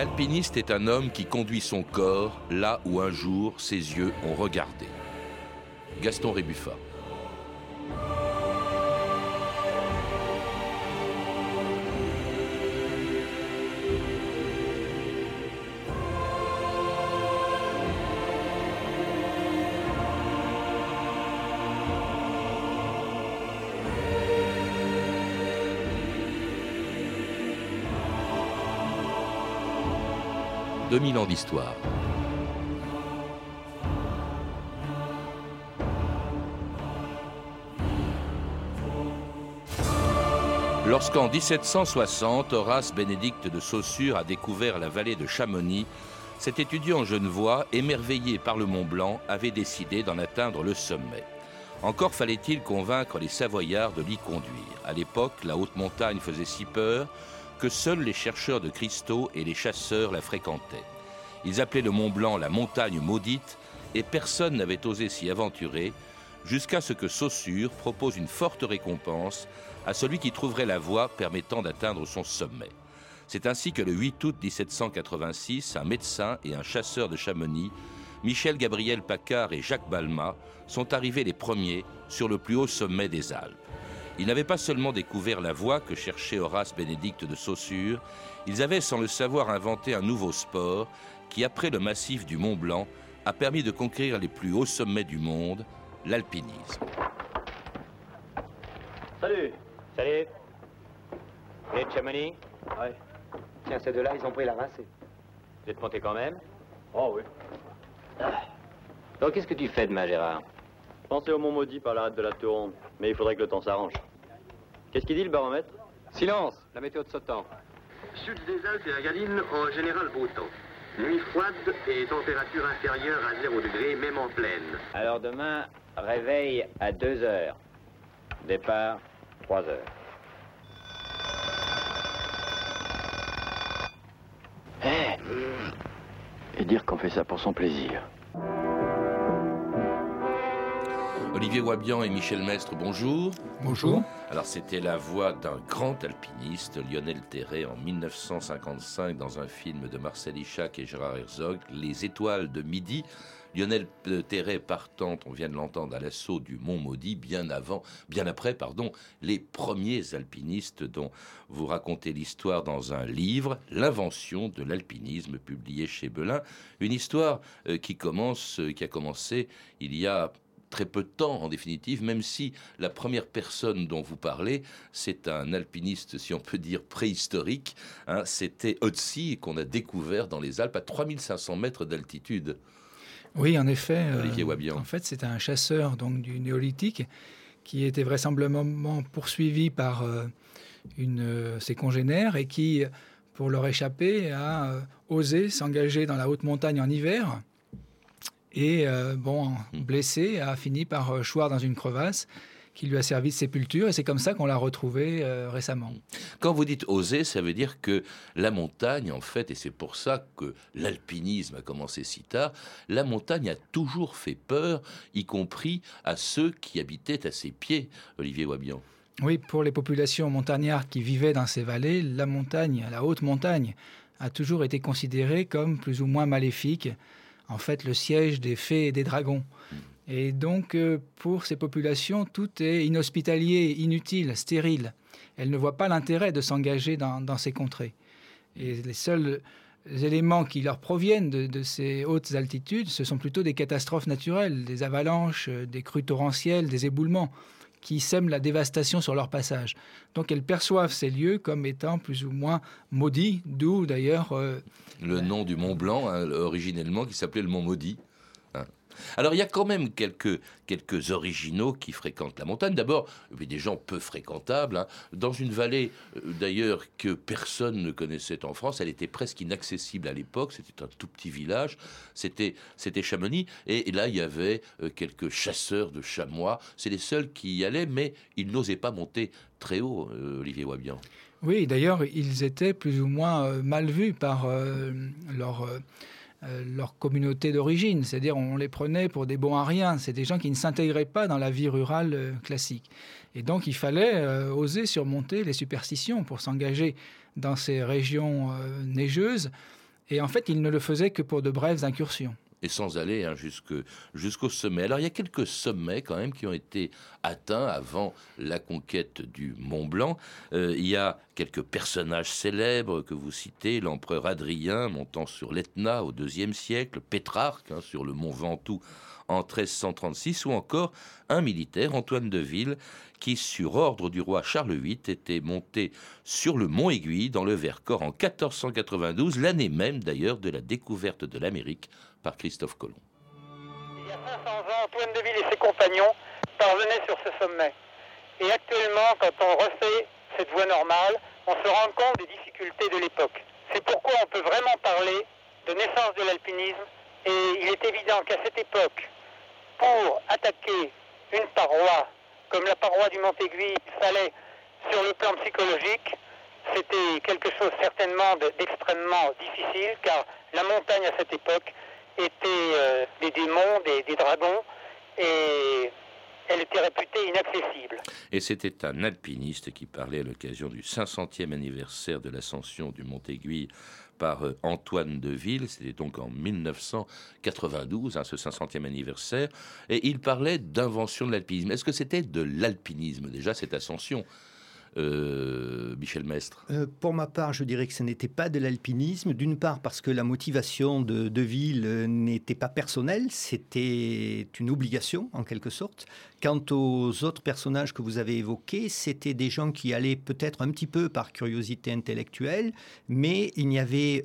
L'alpiniste est un homme qui conduit son corps là où un jour ses yeux ont regardé. Gaston Rébuffat. 2000 ans d'histoire. Lorsqu'en 1760, Horace Bénédicte de Saussure a découvert la vallée de Chamonix, cet étudiant genevois, émerveillé par le Mont Blanc, avait décidé d'en atteindre le sommet. Encore fallait-il convaincre les Savoyards de l'y conduire. À l'époque, la haute montagne faisait si peur que seuls les chercheurs de cristaux et les chasseurs la fréquentaient. Ils appelaient le Mont Blanc la montagne maudite et personne n'avait osé s'y aventurer jusqu'à ce que Saussure propose une forte récompense à celui qui trouverait la voie permettant d'atteindre son sommet. C'est ainsi que le 8 août 1786, un médecin et un chasseur de Chamonix, Michel Gabriel Paccard et Jacques Balma, sont arrivés les premiers sur le plus haut sommet des Alpes. Ils n'avaient pas seulement découvert la voie que cherchait Horace Bénédicte de Saussure, ils avaient sans le savoir inventé un nouveau sport qui, après le massif du Mont Blanc, a permis de conquérir les plus hauts sommets du monde, l'alpinisme. Salut Salut Vous êtes Chamonix Ouais. Tiens, ces deux-là, ils ont pris la rincée. Vous êtes monté quand même? Oh oui. Donc, qu'est-ce que tu fais demain, Gérard? Pensez au Mont Maudit par l'arrêt de la Tour mais il faudrait que le temps s'arrange. Qu'est-ce qu'il dit le baromètre? Silence La météo de ce temps. Sud des Alpes et la Galine, en général beau temps. Nuit froide et température inférieure à 0 degré, même en pleine. Alors demain, réveil à 2 heures. Départ, 3 heures. Eh Et dire qu'on fait ça pour son plaisir. Olivier Wabian et Michel Mestre, bonjour. Bonjour. Alors c'était la voix d'un grand alpiniste, Lionel Terray, en 1955 dans un film de Marcel Ichac et Gérard Herzog, Les étoiles de midi. Lionel Terray partant, on vient de l'entendre, à l'assaut du Mont Maudit, bien avant, bien après, pardon, les premiers alpinistes dont vous racontez l'histoire dans un livre, L'invention de l'alpinisme, publié chez Belin. Une histoire euh, qui commence, euh, qui a commencé il y a très peu de temps en définitive, même si la première personne dont vous parlez, c'est un alpiniste, si on peut dire, préhistorique. Hein, C'était Otzi qu'on a découvert dans les Alpes à 3500 mètres d'altitude. Oui, en effet. Euh, Olivier Wabian. en fait, c'est un chasseur donc du néolithique qui était vraisemblablement poursuivi par euh, une, euh, ses congénères et qui, pour leur échapper, a osé s'engager dans la haute montagne en hiver et euh, bon, hmm. blessé, a fini par euh, choir dans une crevasse qui lui a servi de sépulture et c'est comme ça qu'on l'a retrouvé euh, récemment. Quand vous dites oser, ça veut dire que la montagne, en fait, et c'est pour ça que l'alpinisme a commencé si tard, la montagne a toujours fait peur, y compris à ceux qui habitaient à ses pieds, Olivier Wabian. Oui, pour les populations montagnardes qui vivaient dans ces vallées, la montagne, la haute montagne, a toujours été considérée comme plus ou moins maléfique en fait le siège des fées et des dragons. Et donc, euh, pour ces populations, tout est inhospitalier, inutile, stérile. Elles ne voient pas l'intérêt de s'engager dans, ces contrées. Et les seuls éléments qui leur proviennent de, ces hautes altitudes, ce sont plutôt des catastrophes naturelles, des avalanches, euh, des crues torrentielles, des éboulements qui sèment la dévastation sur leur passage. Donc elles perçoivent ces lieux comme étant plus ou moins maudits, d'où d'ailleurs... Euh, le nom du Mont Blanc, hein, originellement, qui s'appelait le Mont Maudit. Alors il y a quand même quelques, quelques originaux qui fréquentent la montagne. D'abord, des gens peu fréquentables, hein. dans une vallée euh, d'ailleurs que personne ne connaissait en France. Elle était presque inaccessible à l'époque. C'était un tout petit village. C'était, c'était Chamonix. Et, là, il y avait euh, quelques chasseurs de chamois. C'est les seuls qui y allaient, mais ils n'osaient pas monter très haut, euh, Olivier Wabian. Oui, d'ailleurs, ils étaient plus ou moins mal vus par leur euh, leur communauté d'origine, c'est-à-dire on les prenait pour des bons à rien, c'est des gens qui ne s'intégraient pas dans la vie rurale euh, classique. Et donc il fallait euh, oser surmonter les superstitions pour s'engager dans ces régions neigeuses. Et en fait, il ne le faisait que pour de brèves incursions et sans aller hein, jusqu'au sommet. Alors il y a quelques sommets quand même qui ont été atteints avant la conquête du Mont Blanc. Euh, il y a quelques personnages célèbres que vous citez, l'empereur Adrien montant sur l'Etna au IIe siècle, Pétrarque hein, sur le mont Ventoux en 1336, ou encore un militaire, Antoine de Ville, qui, sur ordre du roi Charles VIII, était monté sur le mont Aiguille dans le Vercors en 1492, l'année même d'ailleurs de la découverte de l'Amérique par Christophe Colomb. Il y a 500 ans, Antoine de Ville et ses compagnons parvenaient sur ce sommet. Et actuellement, quand on refait cette voie normale, on se rend compte des difficultés de l'époque. C'est pourquoi on peut vraiment parler de naissance de l'alpinisme. Et il est évident qu'à cette époque, pour attaquer une paroi comme la paroi du Mont-Aiguille, il fallait, sur le plan psychologique, c'était quelque chose certainement d'extrêmement difficile, car la montagne à cette époque était euh, des démons, des, dragons, et elle était réputée inaccessible. Et c'était un alpiniste qui parlait à l'occasion du 500e anniversaire de l'ascension du Mont Aiguille par euh, Antoine de Ville, c'était donc en 1992, hein, ce 500e anniversaire, et il parlait d'invention de l'alpinisme. Est-ce que c'était de l'alpinisme déjà cette ascension? Euh, Michel Mestre? Euh, Pour ma part, je dirais que ce n'était pas de l'alpinisme. D'une part, parce que la motivation de, de Ville euh, n'était pas personnelle, c'était une obligation en quelque sorte. Quant aux autres personnages que vous avez évoqués, c'était des gens qui allaient peut-être un petit peu par curiosité intellectuelle, mais il n'y avait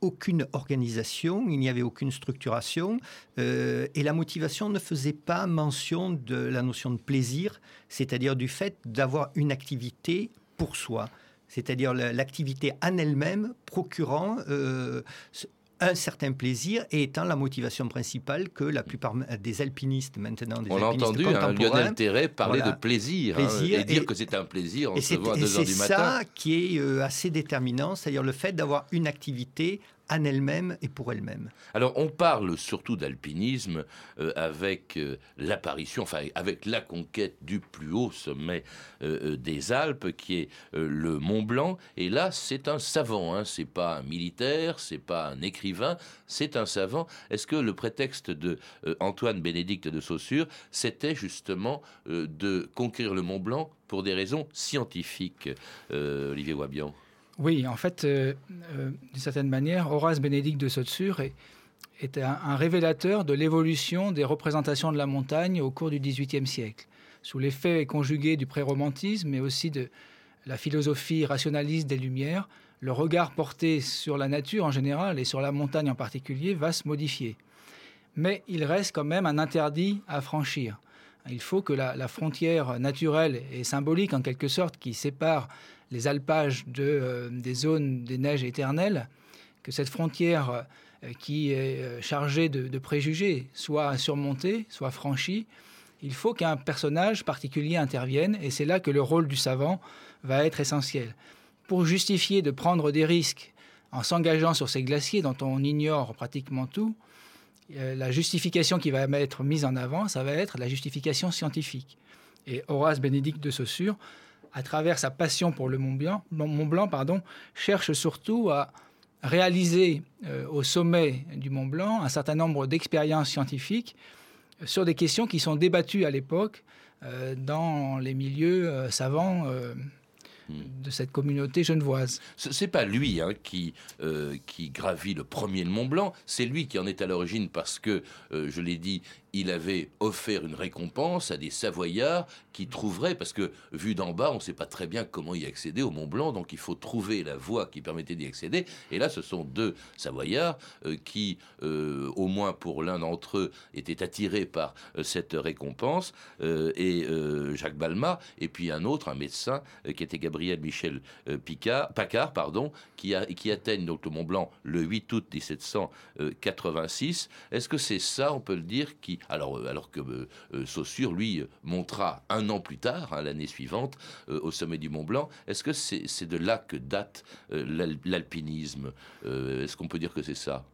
aucune organisation, il n'y avait aucune structuration, euh, et la motivation ne faisait pas mention de la notion de plaisir, c'est-à-dire du fait d'avoir une activité pour soi, c'est-à-dire l'activité en elle-même procurant euh, un certain plaisir et étant la motivation principale que la plupart des alpinistes maintenant, des On a entendu hein, Lionel Terret parler de plaisir, hein, et dire que c'est un plaisir, on se à 2 heures du matin. C'est ça qui est euh, assez déterminant, c'est-à-dire le fait d'avoir une activité en elle-même et pour elle-même. Alors on parle surtout d'alpinisme euh, avec euh, l'apparition, enfin avec la conquête du plus haut sommet euh, des Alpes qui est le Mont Blanc. Et là c'est un savant, hein, c'est pas un militaire, c'est pas un écrivain, c'est un savant. Est-ce que le prétexte de Antoine Bénédicte de Saussure, c'était justement de conquérir le Mont Blanc pour des raisons scientifiques, Olivier Wabian? Oui, en fait, euh, euh, d'une certaine manière, Horace Bénédicte de Saussure est, un, révélateur de l'évolution des représentations de la montagne au cours du XVIIIe siècle. Sous l'effet conjugué du pré-romantisme, mais aussi de la philosophie rationaliste des Lumières, le regard porté sur la nature en général et sur la montagne en particulier va se modifier. Mais il reste quand même un interdit à franchir. Il faut que la, frontière naturelle et symbolique, en quelque sorte, qui sépare les alpages euh, des zones des neiges éternelles, que cette frontière euh, qui est euh, chargée de, préjugés soit surmontée, soit franchie, il faut qu'un personnage particulier intervienne, et c'est là que le rôle du savant va être essentiel. Pour justifier de prendre des risques en s'engageant sur ces glaciers dont on ignore pratiquement tout, la justification qui va être mise en avant, ça va être la justification scientifique. Et Horace Bénédicte de Saussure à travers sa passion pour le Mont Blanc, cherche surtout à réaliser euh, au sommet du Mont Blanc un certain nombre d'expériences scientifiques euh, sur des questions qui sont débattues à l'époque euh, dans les milieux savants de cette communauté genevoise. C'est pas lui hein, qui, qui gravit le premier le Mont Blanc, c'est lui qui en est à l'origine parce que, je l'ai dit, il avait offert une récompense à des Savoyards qui trouveraient, parce que vu d'en bas, on ne sait pas très bien comment y accéder au Mont Blanc, donc il faut trouver la voie qui permettait d'y accéder. Et là, ce sont deux Savoyards euh, qui, euh, au moins pour l'un d'entre eux, étaient attirés par euh, cette récompense, et Jacques Balma, et puis un autre, un médecin, qui était Gabriel Michel Picard, Paccard, pardon, qui, a, qui atteignent donc le Mont Blanc le 8 août 1786. Est-ce que c'est ça, on peut le dire, qui alors, euh, alors que euh, euh, Saussure, lui, montra un an plus tard, hein, l'année suivante, au sommet du Mont Blanc. Est-ce que c'est de là que date l'alpinisme Est-ce qu'on peut dire que c'est ça?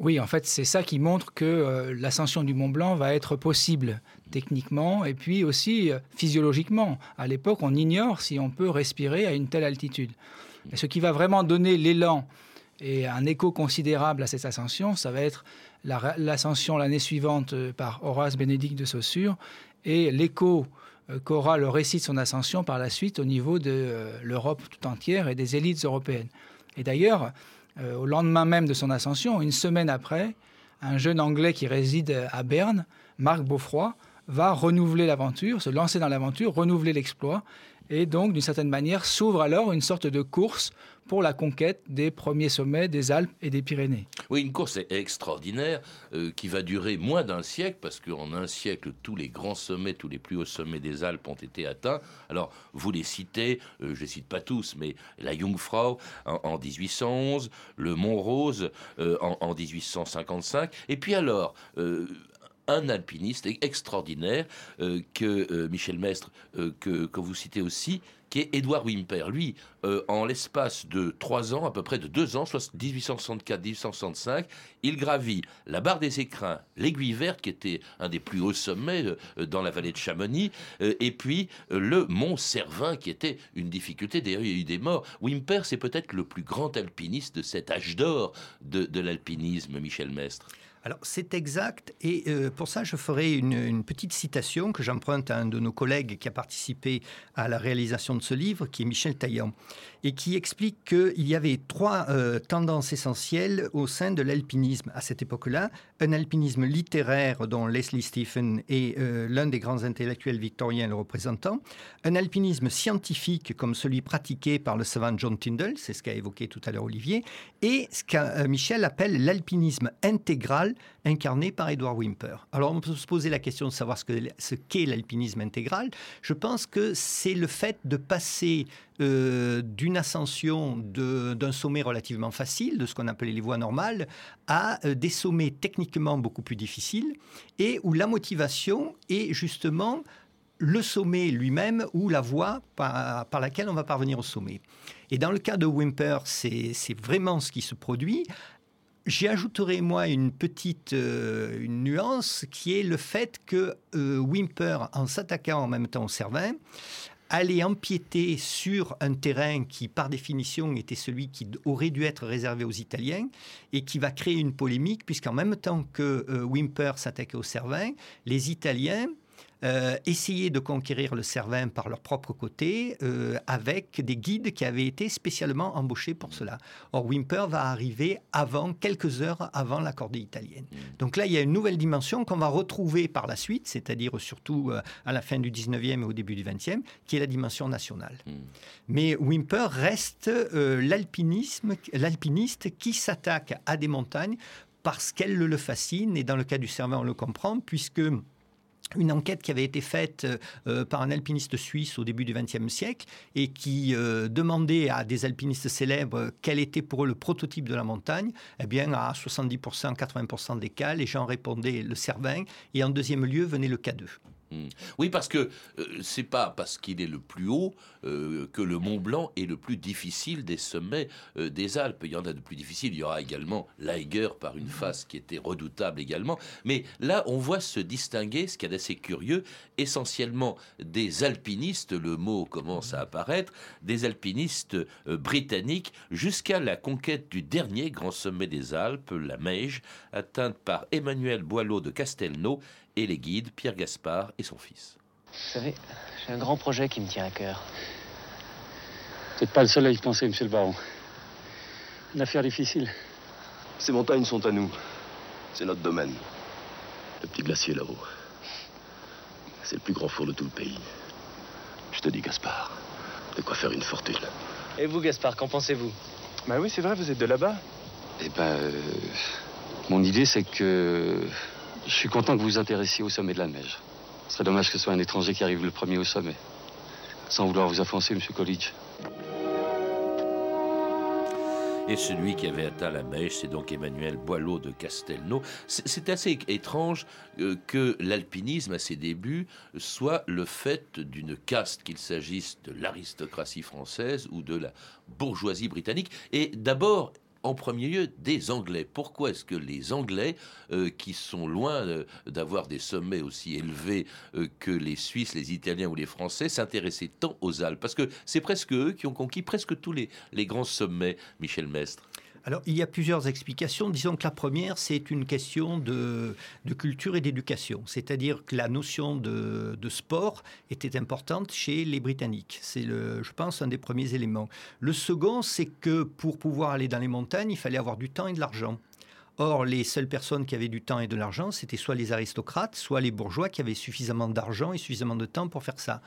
Oui, en fait, c'est ça qui montre que l'ascension du Mont Blanc va être possible techniquement et puis aussi physiologiquement. À l'époque, on ignore si on peut respirer à une telle altitude. Ce qui va vraiment donner l'élan Et un écho considérable à cette ascension, ça va être l'ascension l'année suivante par Horace Bénédicte de Saussure et l'écho qu'aura le récit de son ascension par la suite au niveau de l'Europe tout entière et des élites européennes. Et d'ailleurs, au lendemain même de son ascension, une semaine après, un jeune Anglais qui réside à Berne, Marc Beaufroy, va renouveler l'aventure, se lancer dans l'aventure, renouveler l'exploit, et donc d'une certaine manière s'ouvre alors une sorte de course pour la conquête des premiers sommets des Alpes et des Pyrénées. Oui, une course extraordinaire euh, qui va durer moins d'un siècle, parce qu'en un siècle, tous les grands sommets, tous les plus hauts sommets des Alpes ont été atteints. Alors, vous les citez, euh, je ne cite pas tous, mais la Jungfrau en, 1811, le Mont Rose euh, en, 1855, et puis alors un alpiniste extraordinaire euh, que euh, Michel Mestre, euh, que, que, vous citez aussi, qui est Édouard Wimper. Lui, en l'espace de trois ans, à peu près de deux ans, 1864-1865, il gravit la barre des écrins, l'aiguille verte, qui était un des plus hauts sommets dans la vallée de Chamonix, et puis le mont Cervin, qui était une difficulté. D'ailleurs, il y a eu des morts. Wimper, c'est peut-être le plus grand alpiniste de cet âge d'or de, de l'alpinisme, Michel Mestre. Alors c'est exact et euh, pour ça je ferai une, petite citation que j'emprunte à un de nos collègues qui a participé à la réalisation de ce livre, qui est Michel Taillant, et qui explique qu'il y avait trois euh, tendances essentielles au sein de l'alpinisme à cette époque-là. Un alpinisme littéraire dont Leslie Stephen est euh, l'un des grands intellectuels victoriens le représentant. Un alpinisme scientifique comme celui pratiqué par le savant John Tyndall, c'est ce qu'a évoqué tout à l'heure Olivier, et ce que Michel appelle l'alpinisme intégral incarné par Edward Wimper. Alors on peut se poser la question de savoir ce qu'est l'alpinisme intégral. Je pense que c'est le fait de passer euh, d'une ascension d'un sommet relativement facile, de ce qu'on appelait les voies normales, à euh, des sommets techniquement beaucoup plus difficiles et où la motivation est justement le sommet lui-même ou la voie par, par, laquelle on va parvenir au sommet. Et dans le cas de Wimper, c'est vraiment ce qui se produit J'y ajouterai, moi, une petite euh, nuance qui est le fait que euh, Wimper, en s'attaquant en même temps au Cervin, allait empiéter sur un terrain qui, par définition, était celui qui aurait dû être réservé aux Italiens et qui va créer une polémique, puisqu'en même temps que euh, Wimper s'attaquait au Cervin, les Italiens euh, essayer de conquérir le Cervin par leur propre côté euh, avec des guides qui avaient été spécialement embauchés pour cela. Or, Wimper va arriver avant, quelques heures avant la cordée italienne. Mm. Donc là, il y a une nouvelle dimension qu'on va retrouver par la suite, c'est-à-dire surtout euh, à la fin du 19e et au début du 20e, qui est la dimension nationale. Mm. Mais Wimper reste l'alpinisme, l'alpiniste qui s'attaque à des montagnes parce qu'elles le fascinent, et dans le cas du Cervin, on le comprend, puisque une enquête qui avait été faite euh, par un alpiniste suisse au début du XXe siècle et qui euh, demandait à des alpinistes célèbres quel était pour eux le prototype de la montagne. Eh bien, à 70%, 80% des cas, les gens répondaient le Cervin et en deuxième lieu venait le K2. Hmm. Oui, parce que euh, c'est pas parce qu'il est le plus haut euh, que le Mont Blanc est le plus difficile des sommets euh, des Alpes. Il y en a de plus difficiles. Il y aura également l'Eiger par une face qui était redoutable également. Mais là, on voit se distinguer, ce qui est assez curieux, essentiellement des alpinistes, le mot commence à apparaître, des alpinistes britanniques jusqu'à la conquête du dernier grand sommet des Alpes, la Meige, atteinte par Emmanuel Boileau de Castelnau et les guides Pierre Gaspard et son fils. Vous savez, j'ai un grand projet qui me tient à cœur. Vous n'êtes pas le seul à y penser, monsieur le baron. Une affaire difficile. Ces montagnes sont à nous. C'est notre domaine. Le petit glacier là-haut. C'est le plus grand four de tout le pays. Je te dis, Gaspard, de quoi faire une fortune. Et vous, Gaspard, qu'en pensez-vous? Bah oui, c'est vrai, vous êtes de là-bas. Eh ben, euh, mon idée, c'est que je suis content que vous vous intéressiez au sommet de la neige. Ce serait dommage que ce soit un étranger qui arrive le premier au sommet. Sans vouloir vous offenser, Monsieur College. Et celui qui avait atteint la mèche, c'est donc Emmanuel Boileau de Castelnau. C'est assez étrange euh, que l'alpinisme, à ses débuts, soit le fait d'une caste, qu'il s'agisse de l'aristocratie française ou de la bourgeoisie britannique. Et d'abord, en premier lieu des Anglais. Pourquoi est-ce que les Anglais, euh, qui sont loin euh, d'avoir des sommets aussi élevés euh, que les Suisses, les Italiens ou les Français, s'intéressaient tant aux Alpes? Parce que c'est presque eux qui ont conquis presque tous les, les grands sommets, Michel Mestre. Alors, il y a plusieurs explications. Disons que la première, c'est une question de, culture et d'éducation. C'est-à-dire que la notion de, sport était importante chez les Britanniques. C'est, le, je pense, un des premiers éléments. Le second, c'est que pour pouvoir aller dans les montagnes, il fallait avoir du temps et de l'argent. Or, les seules personnes qui avaient du temps et de l'argent, c'était soit les aristocrates, soit les bourgeois qui avaient suffisamment d'argent et suffisamment de temps pour faire ça.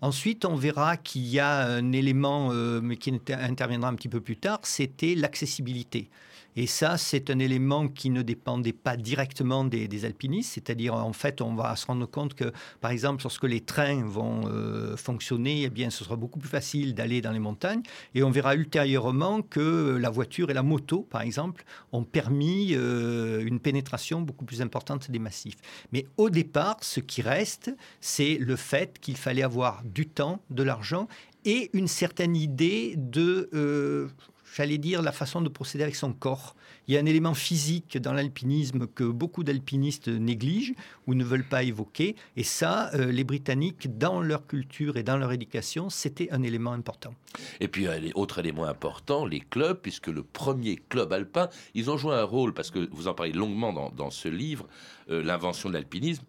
Ensuite, on verra qu'il y a un élément, euh, qui interviendra un petit peu plus tard, c'était l'accessibilité. Et ça, c'est un élément qui ne dépendait pas directement des, alpinistes, c'est-à-dire en fait, on va se rendre compte que, par exemple, lorsque les trains vont euh, fonctionner, eh bien, ce sera beaucoup plus facile d'aller dans les montagnes. Et on verra ultérieurement que la voiture et la moto, par exemple, ont permis euh, une pénétration beaucoup plus importante des massifs. Mais au départ, ce qui reste, c'est le fait qu'il fallait avoir du temps, de l'argent et une certaine idée de, euh, j'allais dire, la façon de procéder avec son corps. Il y a un élément physique dans l'alpinisme que beaucoup d'alpinistes négligent ou ne veulent pas évoquer. Et ça, euh, les Britanniques, dans leur culture et dans leur éducation, c'était un élément important. Et puis, autre élément important, les clubs, puisque le premier club alpin, ils ont joué un rôle, parce que vous en parlez longuement dans, ce livre, euh, l'invention de l'alpinisme,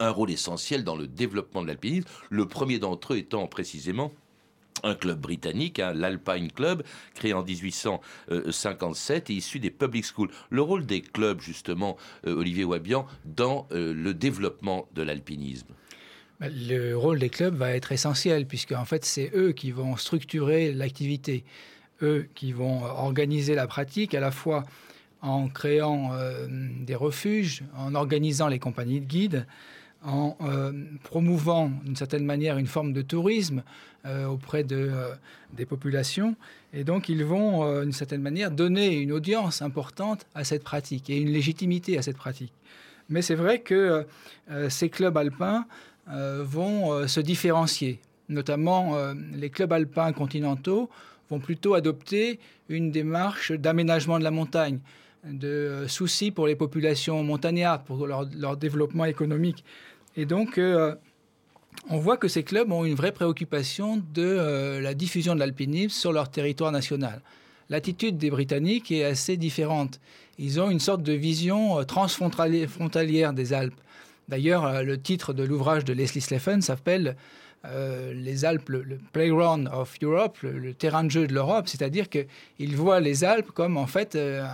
un rôle essentiel dans le développement de l'alpinisme, le premier d'entre eux étant précisément un club britannique, hein, l'Alpine Club, créé en 1857 et issu des public schools. Le rôle des clubs, justement, euh, Olivier Wabian, dans euh, le développement de l'alpinisme? Bah, le rôle des clubs va être essentiel, puisque en fait, c'est eux qui vont structurer l'activité, eux qui vont organiser la pratique, à la fois en créant euh, des refuges, en organisant les compagnies de guides, en euh, promouvant d'une certaine manière une forme de tourisme euh, auprès de, euh, des populations. Et donc ils vont d'une certaine manière donner une audience importante à cette pratique et une légitimité à cette pratique. Mais c'est vrai que ces clubs alpins vont se différencier. Notamment les clubs alpins continentaux vont plutôt adopter une démarche d'aménagement de la montagne de soucis pour les populations montagnardes, pour leur, leur développement économique. Et donc, euh, on voit que ces clubs ont une vraie préoccupation de euh, la diffusion de l'alpinisme sur leur territoire national. L'attitude des Britanniques est assez différente. Ils ont une sorte de vision euh, transfrontalière des Alpes. D'ailleurs, le titre de l'ouvrage de Leslie Sleffen s'appelle Les Alpes, le, Playground of Europe, le, terrain de jeu de l'Europe, c'est-à-dire qu'ils voient les Alpes comme en fait un,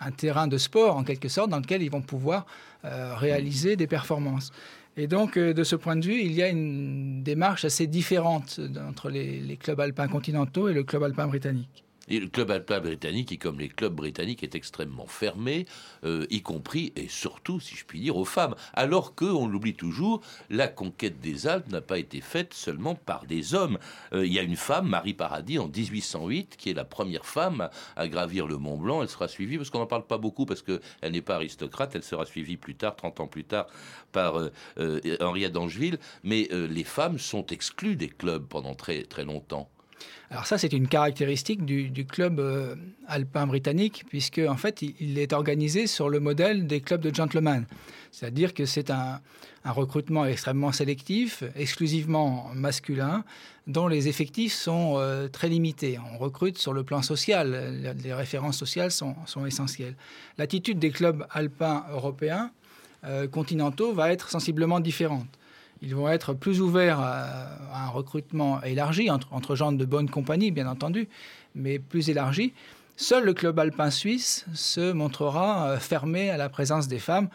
un, terrain de sport en quelque sorte dans lequel ils vont pouvoir réaliser des performances. Et donc, euh, de ce point de vue, il y a une démarche assez différente entre les, clubs alpins continentaux et le club alpin britannique. Le club alpin britannique, qui comme les clubs britanniques, est extrêmement fermé, euh, y compris et surtout, si je puis dire, aux femmes. Alors que, on l'oublie toujours, la conquête des Alpes n'a pas été faite seulement par des hommes. Euh, il y a une femme, Marie Paradis, en 1808, qui est la première femme à, gravir le Mont Blanc. Elle sera suivie, parce qu'on n'en parle pas beaucoup, parce qu'elle n'est pas aristocrate, elle sera suivie plus tard, 30 ans plus tard, par euh, Henriette d'Angeville. Mais les femmes sont exclues des clubs pendant très, très longtemps. Alors ça, c'est une caractéristique du, club euh, alpin britannique, puisque en fait, il, est organisé sur le modèle des clubs de gentlemen. C'est-à-dire que c'est un, recrutement extrêmement sélectif, exclusivement masculin, dont les effectifs sont euh, très limités. On recrute sur le plan social, les références sociales sont, essentielles. L'attitude des clubs alpins européens euh, continentaux va être sensiblement différente ils vont être plus ouverts à, un recrutement élargi, entre, gens de bonne compagnie, bien entendu, mais plus élargi. Seul le club alpin suisse se montrera euh, fermé à la présence des femmes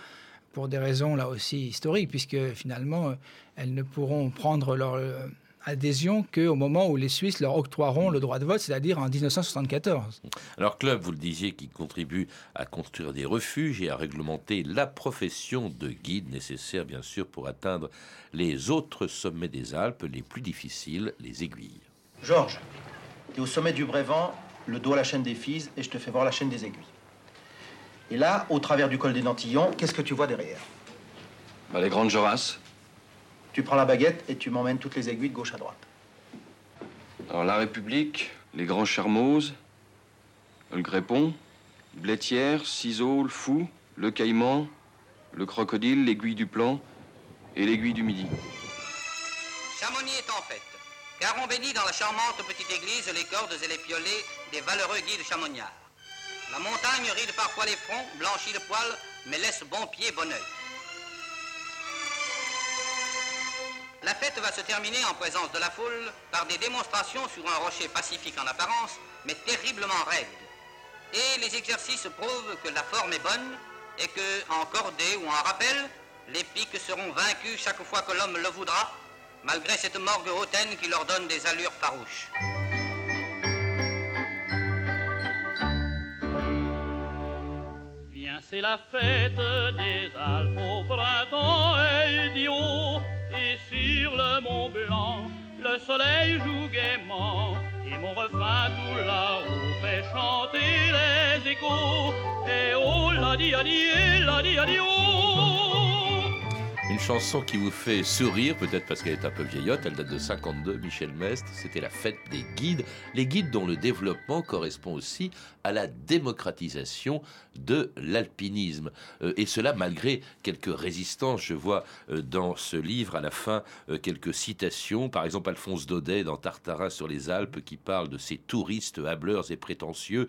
pour des raisons là aussi historiques, puisque finalement, euh, elles ne pourront prendre leur euh, adhésion qu'au moment où les Suisses leur octroieront le droit de vote, c'est-à-dire en 1974. Alors Club, vous le disiez, qui contribue à construire des refuges et à réglementer la profession de guide nécessaire bien sûr pour atteindre les autres sommets des Alpes les plus difficiles, les aiguilles. Georges, tu es au sommet du Brévent, le dos à la chaîne des Fises, et je te fais voir la chaîne des aiguilles. Et là, au travers du col des Nantillons, qu'est-ce que tu vois derrière? Bah, Les grandes Jorasses. Tu prends la baguette et tu m'emmènes toutes les aiguilles de gauche à droite. Alors, la République, les Grands Chermoses, le Grépon, Blétière, Ciseaux, le Fou, le Caïman, le Crocodile, l'aiguille du Plan et l'aiguille du Midi. Chamonix est en fête, car on bénit dans la charmante petite église les cordes et les piolets des valeureux guides chamonniards. La montagne ride parfois les fronts, blanchit le poil, mais laisse bon pied, bon oeil. La fête va se terminer en présence de la foule par des démonstrations sur un rocher pacifique en apparence, mais terriblement raide. Et les exercices prouvent que la forme est bonne et que, en cordée ou en rappel, les pics seront vaincus chaque fois que l'homme le voudra, malgré cette morgue hautaine qui leur donne des allures farouches. C'est la fête des Alpes au printemps idiot, et sur le Mont Blanc, le soleil joue gaiement, et mon refrain tout là-haut fait chanter les échos, et oh la di la la oh. Une chanson qui vous fait sourire, peut-être parce qu'elle est un peu vieillotte, elle date de 52, Michel Mestre, c'était la fête des guides, les guides dont le développement correspond aussi à la démocratisation de l'alpinisme. Euh, et cela malgré quelques résistances. Je vois euh, dans ce livre à la fin euh, quelques citations, par exemple Alphonse Daudet dans Tartarin sur les Alpes qui parle de ces touristes hableurs et prétentieux,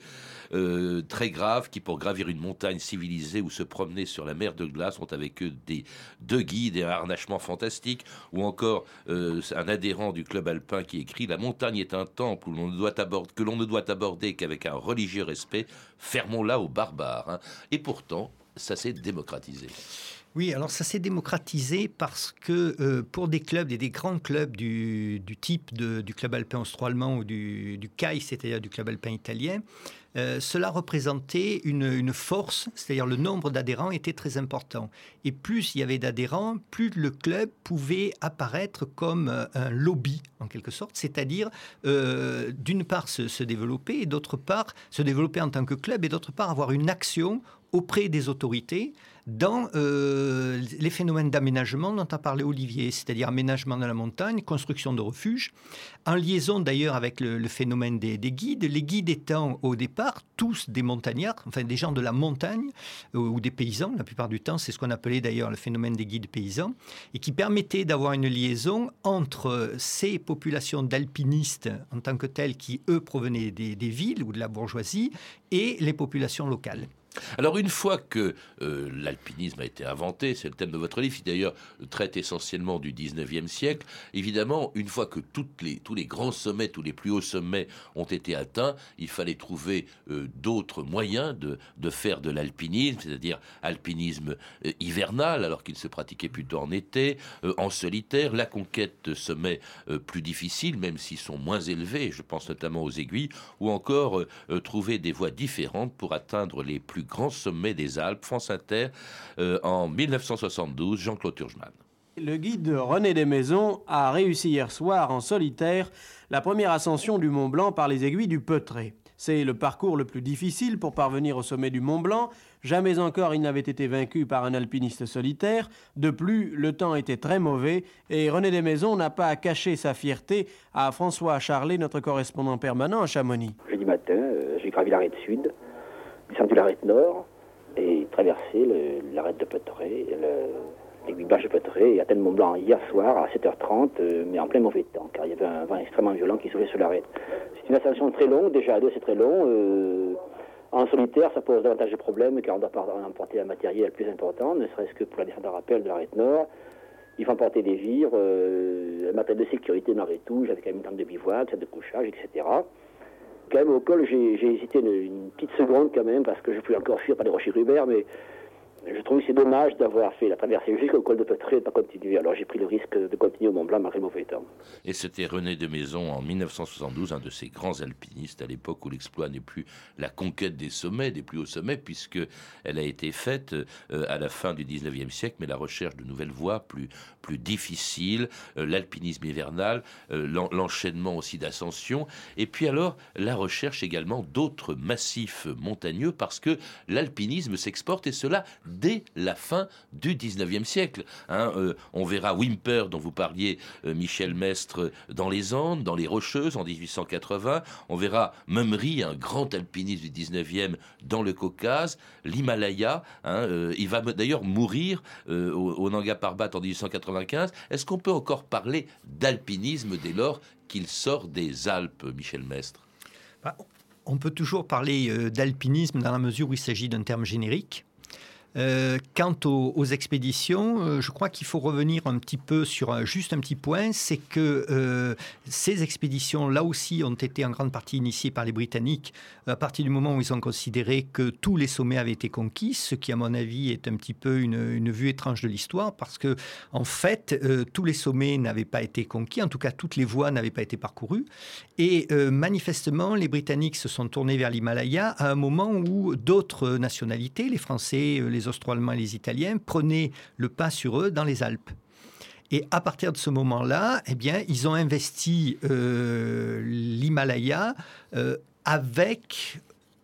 très graves, qui pour gravir une montagne civilisée ou se promener sur la mer de glace ont avec eux des deux guides et un harnachement fantastique, ou encore un adhérent du club alpin qui écrit La montagne est un temple où ne doit aborder, que l'on ne doit aborder qu'avec un religieux respect, fermons-la aux barbares. Hein. Et pourtant, ça s'est démocratisé. Oui, alors ça s'est démocratisé parce que euh, pour des clubs, des grands clubs du, type du club alpin austro-allemand ou du, du CAI, c'est-à-dire du club alpin italien, euh, cela représentait une, force, c'est-à-dire le nombre d'adhérents était très important. Et plus il y avait d'adhérents, plus le club pouvait apparaître comme euh, un lobby, en quelque sorte, c'est-à-dire d'une part se, se développer et d'autre part se développer en tant que club et d'autre part avoir une action auprès des autorités dans euh, les phénomènes d'aménagement dont a parlé Olivier, c'est-à-dire aménagement de la montagne, construction de refuges, en liaison d'ailleurs avec le, phénomène des, guides, les guides étant au départ tous des montagnards, enfin des gens de la montagne euh, ou des paysans, la plupart du temps c'est ce qu'on appelait d'ailleurs le phénomène des guides paysans, et qui permettait d'avoir une liaison entre ces populations d'alpinistes en tant que telles qui eux provenaient des villes ou de la bourgeoisie et les populations locales. Alors une fois que euh, l'alpinisme a été inventé, c'est le thème de votre livre, qui d'ailleurs traite essentiellement du 19e siècle, évidemment, une fois que les, tous les grands sommets, tous les plus hauts sommets ont été atteints, il fallait trouver euh, d'autres moyens de, faire de l'alpinisme, c'est-à-dire alpinisme euh, hivernal, alors qu'il se pratiquait plutôt en été, en solitaire, la conquête de sommets plus difficiles, même s'ils sont moins élevés, je pense notamment aux aiguilles, ou encore trouver des voies différentes pour atteindre les plus grand sommet des Alpes, France Inter, euh, en 1972, Jean-Claude Turgeman. Le guide René Desmaisons a réussi hier soir en solitaire la première ascension du Mont Blanc par les aiguilles du Petré. C'est le parcours le plus difficile pour parvenir au sommet du Mont Blanc. Jamais encore il n'avait été vaincu par un alpiniste solitaire. De plus, le temps était très mauvais et René Desmaisons n'a pas caché sa fierté à François Charlet, notre correspondant permanent à Chamonix. Jeudi matin, euh, j'ai gravi l'arrêt sud descendu l'arête nord et traversé l'arête de Petré, l'aiguille blanche de Petré et atteint le Mont Blanc hier soir à 7h30, euh, mais en plein mauvais temps, car il y avait un vent extrêmement violent qui soufflait sur l'arête. C'est une ascension très longue, déjà à deux c'est très long. Euh, en solitaire, ça pose davantage de problèmes car on doit emporter un matériel plus important, ne serait-ce que pour la descente de rappel de l'arête nord. Il faut emporter des vires, euh, un matériel de sécurité malgré tout, j'avais quand même une tente de bivouac, de couchage, etc quand même au col, j'ai hésité une, petite seconde quand même, parce que je pouvais encore fuir par les rochers Rubert, mais je trouve que c'est dommage d'avoir fait la traversée jusqu'au col de Petré et pas continuer. Alors j'ai pris le risque de continuer au Mont Blanc malgré le mauvais temps. Et c'était René de Maison en 1972, un de ces grands alpinistes à l'époque où l'exploit n'est plus la conquête des sommets, des plus hauts sommets, puisque elle a été faite euh, à la fin du 19e siècle, mais la recherche de nouvelles voies plus, plus difficiles, euh, l'alpinisme hivernal, euh, l'enchaînement aussi d'ascension, et puis alors la recherche également d'autres massifs montagneux, parce que l'alpinisme s'exporte et cela dès la fin du 19e siècle. Hein. Euh, on verra Wimper, dont vous parliez, euh, Michel Mestre, dans les Andes, dans les Rocheuses, en 1880. On verra Mummery, un grand alpiniste du 19e, dans le Caucase. L'Himalaya, hein, euh, il va d'ailleurs mourir au, Nanga Parbat en 1895. Est-ce qu'on peut encore parler d'alpinisme dès lors qu'il sort des Alpes, Michel Mestre? Bah, On peut toujours parler euh, d'alpinisme dans la mesure où il s'agit d'un terme générique. Euh, quant aux, expéditions, euh, je crois qu'il faut revenir un petit peu sur juste un petit point, c'est que euh, ces expéditions, là aussi, ont été en grande partie initiées par les Britanniques à partir du moment où ils ont considéré que tous les sommets avaient été conquis, ce qui, à mon avis, est un petit peu une, vue étrange de l'histoire, parce que, en fait, tous les sommets n'avaient pas été conquis, en tout cas, toutes les voies n'avaient pas été parcourues, et manifestement, les Britanniques se sont tournés vers l'Himalaya à un moment où d'autres nationalités, les Français, les les Austro-Allemands et les Italiens prenaient le pas sur eux dans les Alpes. Et à partir de ce moment-là, eh bien, ils ont investi euh, l'Himalaya euh, avec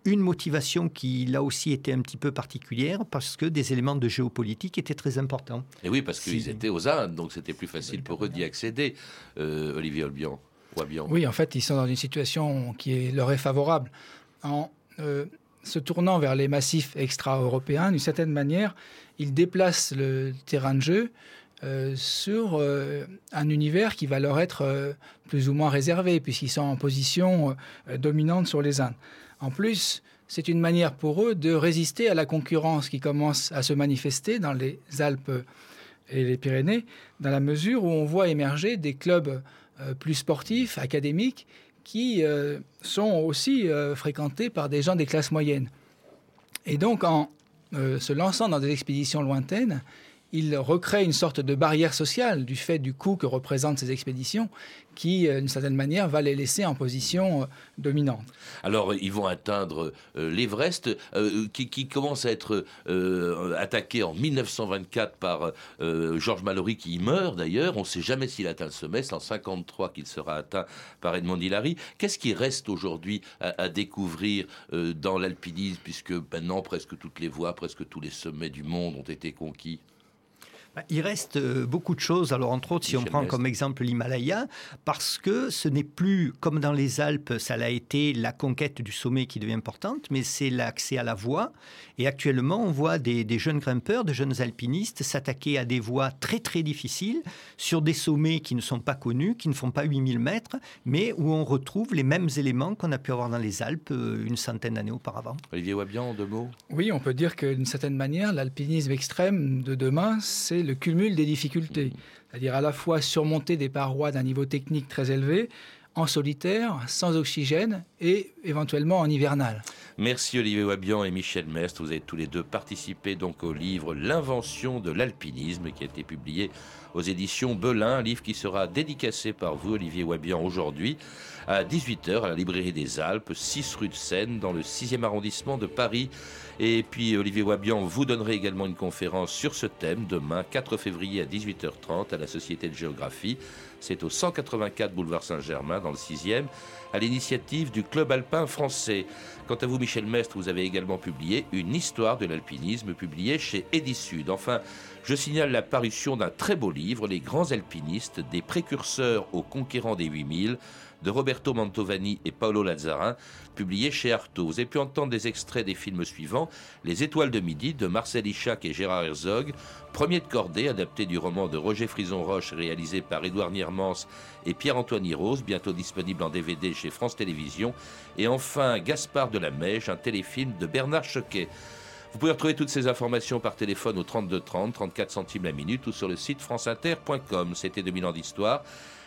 une motivation qui, là aussi, était un petit peu particulière parce que des éléments de géopolitique étaient très importants. Et oui, parce qu'ils étaient aux Indes, donc c'était plus facile pour eux d'y accéder, euh, Olivier Olbian. Oui, en fait, ils sont dans une situation qui leur est favorable. En, se tournant vers les massifs extra-européens, d'une certaine manière, ils déplacent le terrain de jeu euh, sur euh, un univers qui va leur être euh, plus ou moins réservé, puisqu'ils sont en position dominante sur les Indes. En plus, c'est une manière pour eux de résister à la concurrence qui commence à se manifester dans les Alpes et les Pyrénées, dans la mesure où on voit émerger des clubs plus sportifs, académiques, qui euh, sont aussi euh, fréquentés par des gens des classes moyennes. Et donc, en euh, se lançant dans des expéditions lointaines, il recrée une sorte de barrière sociale du fait du coût que représentent ces expéditions qui, euh, d'une certaine manière, va les laisser en position euh, dominante. Alors, ils vont atteindre euh, l'Everest, qui, commence à être attaqué en 1924 par Georges Mallory, qui y meurt d'ailleurs. On ne sait jamais s'il atteint le sommet. C'est en 1953 qu'il sera atteint par Edmond Hillary. Qu'est-ce qui reste aujourd'hui à, découvrir dans l'alpinisme, puisque maintenant, presque toutes les voies, presque tous les sommets du monde ont été conquis? Il reste euh, beaucoup de choses. Alors, entre autres, si on prend comme exemple l'Himalaya, parce que ce n'est plus comme dans les Alpes, ça l'a été la conquête du sommet qui devient importante, mais c'est l'accès à la voie. Et actuellement, on voit des, jeunes grimpeurs, de jeunes alpinistes s'attaquer à des voies très très difficiles sur des sommets qui ne sont pas connus, qui ne font pas 8000 mètres, mais où on retrouve les mêmes éléments qu'on a pu avoir dans les Alpes euh, une centaine d'années auparavant. Olivier Wabian, deux mots Oui, on peut dire que d'une certaine manière, l'alpinisme extrême de demain, c'est le cumul des difficultés, c'est-à-dire à la fois surmonter des parois d'un niveau technique très élevé, en solitaire, sans oxygène et éventuellement en hivernal. Merci Olivier Wabian et Michel Mestre. Vous avez tous les deux participé donc au livre L'invention de l'alpinisme qui a été publié aux éditions Belin, un livre qui sera dédicacé par vous Olivier Wabian aujourd'hui à 18h à la librairie des Alpes, 6 rue de Seine dans le 6e arrondissement de Paris. Et puis Olivier Wabian vous donnerez également une conférence sur ce thème demain 4 février à 18h30 à la Société de géographie. C'est au 184 boulevard Saint-Germain dans le 6e à l'initiative du Club alpin français. Quant à vous, Michel Mestre, vous avez également publié une histoire de l'alpinisme publiée chez Edisud. Enfin, je signale la parution d'un très beau livre, Les grands alpinistes, des précurseurs aux conquérants des 8000 de Roberto Mantovani et Paolo Lazzarin, publié chez Artaud. Vous avez pu entendre des extraits des films suivants Les Étoiles de Midi de Marcel Ichac et Gérard Herzog, Premier de cordée, adapté du roman de Roger Frison-Roche, réalisé par Édouard Niermans et Pierre-Antoine Rose, bientôt disponible en DVD chez France Télévisions, et enfin Gaspard de la Mèche, un téléfilm de Bernard Choquet. Vous pouvez retrouver toutes ces informations par téléphone au 32 30, 34 centimes la minute ou sur le site franceinter.com. C'était 2000 ans d'histoire.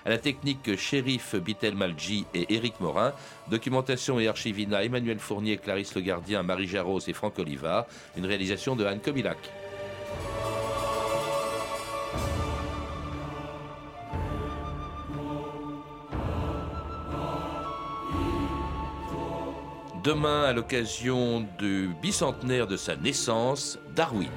À la technique, Shérif Bitel Malji et Éric Morin. Documentation et archivina, Emmanuel Fournier, Clarisse Le Gardien, Marie Jarros et Franck Olivard. Une réalisation de Anne Comilac. Demain, à l'occasion du bicentenaire de sa naissance, Darwin.